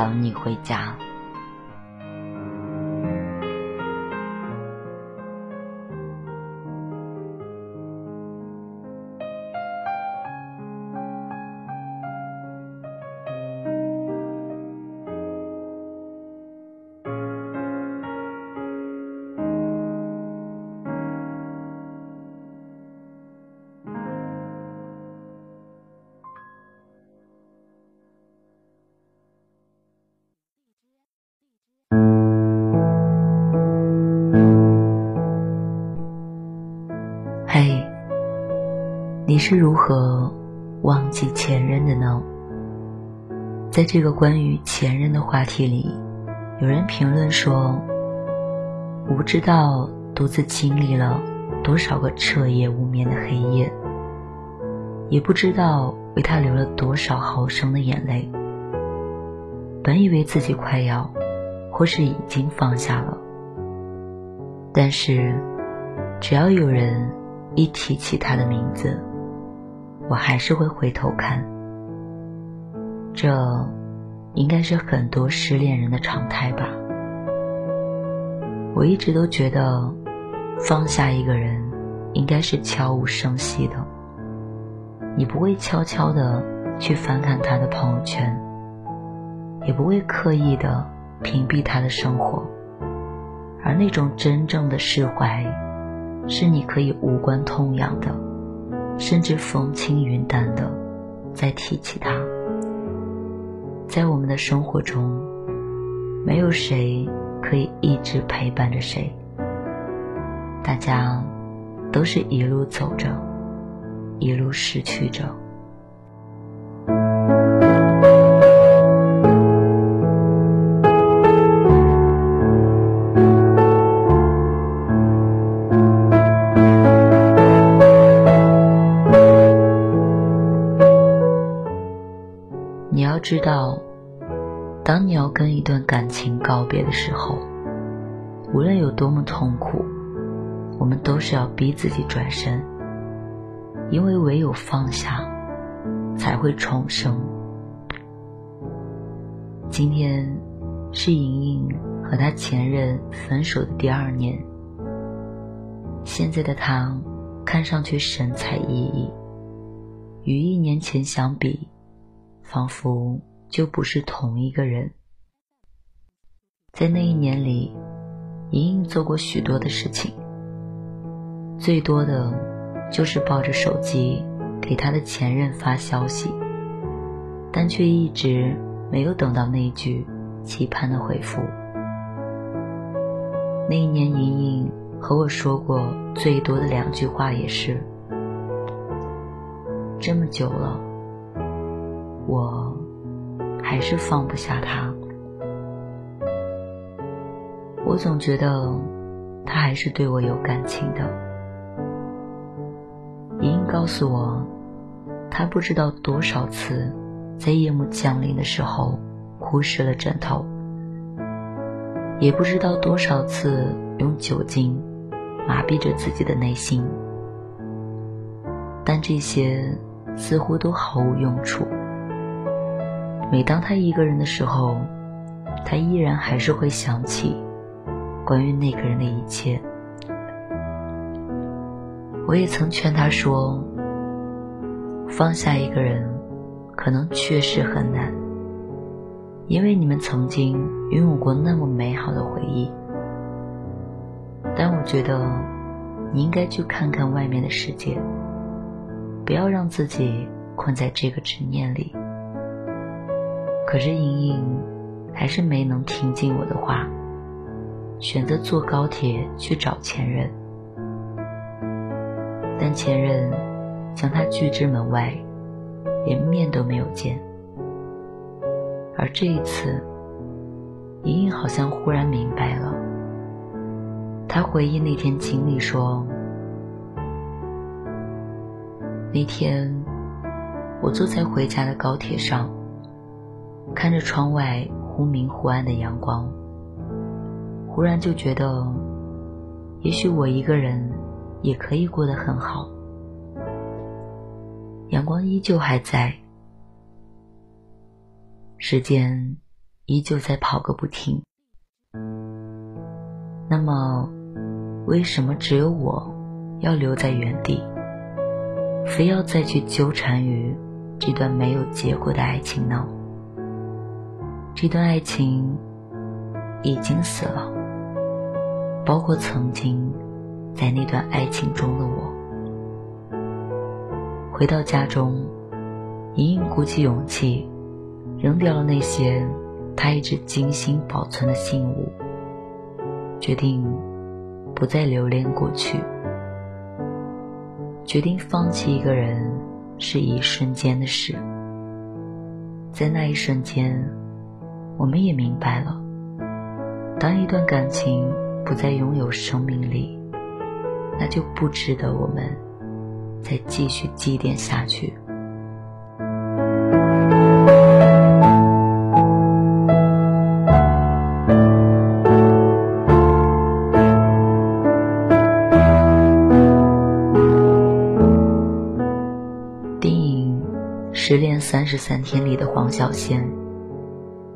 等你回家。是如何忘记前任的呢？在这个关于前任的话题里，有人评论说：“我不知道独自经历了多少个彻夜无眠的黑夜，也不知道为他流了多少毫升的眼泪。本以为自己快要，或是已经放下了，但是只要有人一提起他的名字。”我还是会回头看，这应该是很多失恋人的常态吧。我一直都觉得，放下一个人应该是悄无声息的，你不会悄悄的去翻看他的朋友圈，也不会刻意的屏蔽他的生活，而那种真正的释怀，是你可以无关痛痒的，甚至风轻云淡的再提起他。在我们的生活中，没有谁可以一直陪伴着谁，大家都是一路走着，一路失去着。知道，当你要跟一段感情告别的时候，无论有多么痛苦，我们都是要逼自己转身，因为唯有放下，才会重生。今天是莹莹和她前任分手的第二年，现在的她看上去神采奕奕，与一年前相比。仿佛就不是同一个人。在那一年里，莹莹做过许多的事情，最多的就是抱着手机给她的前任发消息，但却一直没有等到那句期盼的回复。那一年，莹莹和我说过最多的两句话也是：“这么久了。”我还是放不下他，我总觉得他还是对我有感情的。莹莹告诉我，她不知道多少次在夜幕降临的时候哭湿了枕头，也不知道多少次用酒精麻痹着自己的内心，但这些似乎都毫无用处。每当他一个人的时候，他依然还是会想起关于那个人的一切。我也曾劝他说：“放下一个人，可能确实很难，因为你们曾经拥有过那么美好的回忆。但我觉得，你应该去看看外面的世界，不要让自己困在这个执念里。”可是莹莹还是没能听进我的话，选择坐高铁去找前任，但前任将她拒之门外，连面都没有见。而这一次，莹莹好像忽然明白了。她回忆那天经历说：“那天我坐在回家的高铁上。”看着窗外忽明忽暗的阳光，忽然就觉得，也许我一个人也可以过得很好。阳光依旧还在，时间依旧在跑个不停。那么，为什么只有我要留在原地，非要再去纠缠于这段没有结果的爱情呢？这段爱情已经死了，包括曾经在那段爱情中的我。回到家中，莹莹鼓起勇气，扔掉了那些她一直精心保存的信物，决定不再留恋过去，决定放弃一个人是一瞬间的事，在那一瞬间。我们也明白了，当一段感情不再拥有生命力，那就不值得我们再继续祭奠下去。电影《失恋三十三天》里的黄小仙。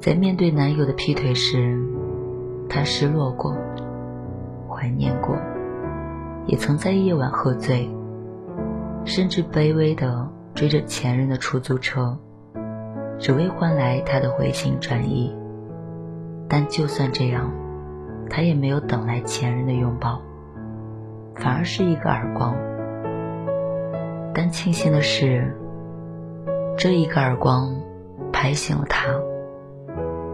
在面对男友的劈腿时，她失落过，怀念过，也曾在夜晚喝醉，甚至卑微的追着前任的出租车，只为换来他的回心转意。但就算这样，他也没有等来前任的拥抱，反而是一个耳光。但庆幸的是，这一个耳光拍醒了他，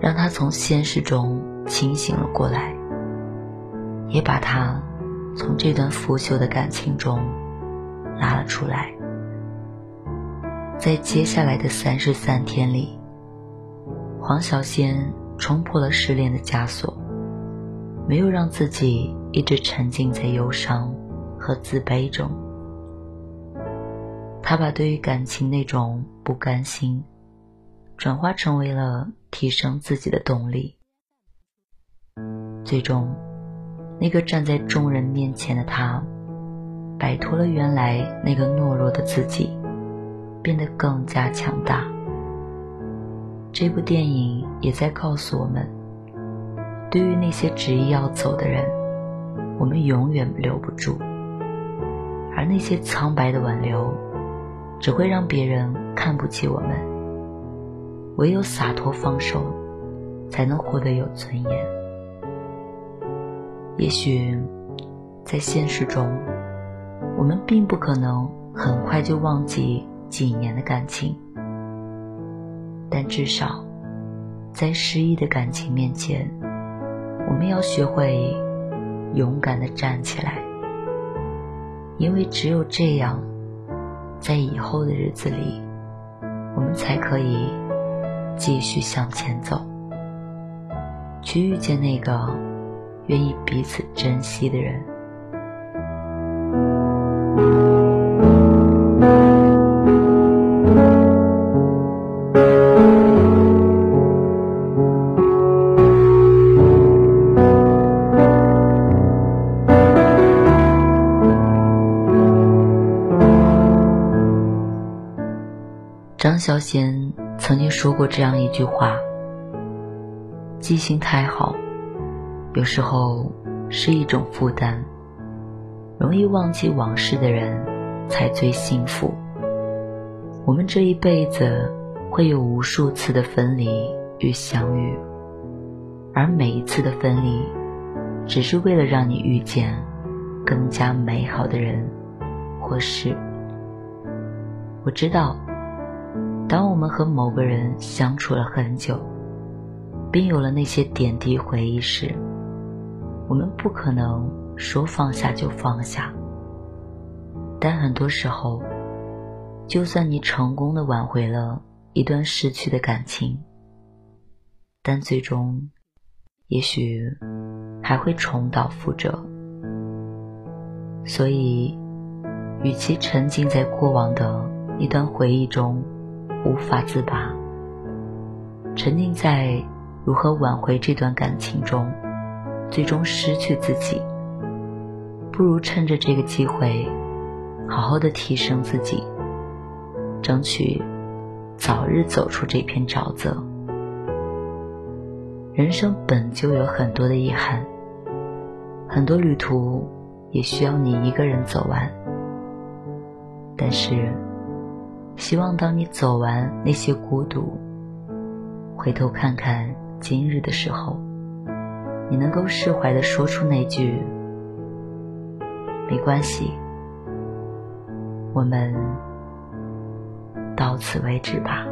让他从现实中清醒了过来，也把他从这段腐朽的感情中拉了出来。在接下来的三十三天里，黄小仙冲破了失恋的枷锁，没有让自己一直沉浸在忧伤和自卑中。他把对于感情那种不甘心，转化成为了提升自己的动力。最终，那个站在众人面前的他，摆脱了原来那个懦弱的自己，变得更加强大。这部电影也在告诉我们：对于那些执意要走的人，我们永远留不住；而那些苍白的挽留，只会让别人看不起我们。唯有洒脱放手，才能活得有尊严。也许，在现实中，我们并不可能很快就忘记几年的感情，但至少，在失意的感情面前，我们要学会勇敢的站起来，因为只有这样。在以后的日子里，我们才可以继续向前走，去遇见那个愿意彼此珍惜的人。张小娴过这样一句话：“记性太好，有时候是一种负担。容易忘记往事的人，才最幸福。我们这一辈子会有无数次的分离与相遇，而每一次的分离，只是为了让你遇见更加美好的人或事。我知道。”当我们和某个人相处了很久，并有了那些点滴回忆时，我们不可能说放下就放下。但很多时候，就算你成功的挽回了一段失去的感情，但最终，也许还会重蹈覆辙。所以，与其沉浸在过往的一段回忆中，无法自拔，沉浸在如何挽回这段感情中，最终失去自己，不如趁着这个机会，好好的提升自己，争取早日走出这片沼泽。人生本就有很多的遗憾，很多旅途也需要你一个人走完，但是。希望当你走完那些孤独，回头看看今日的时候，你能够释怀的说出那句：“没关系，我们到此为止吧。”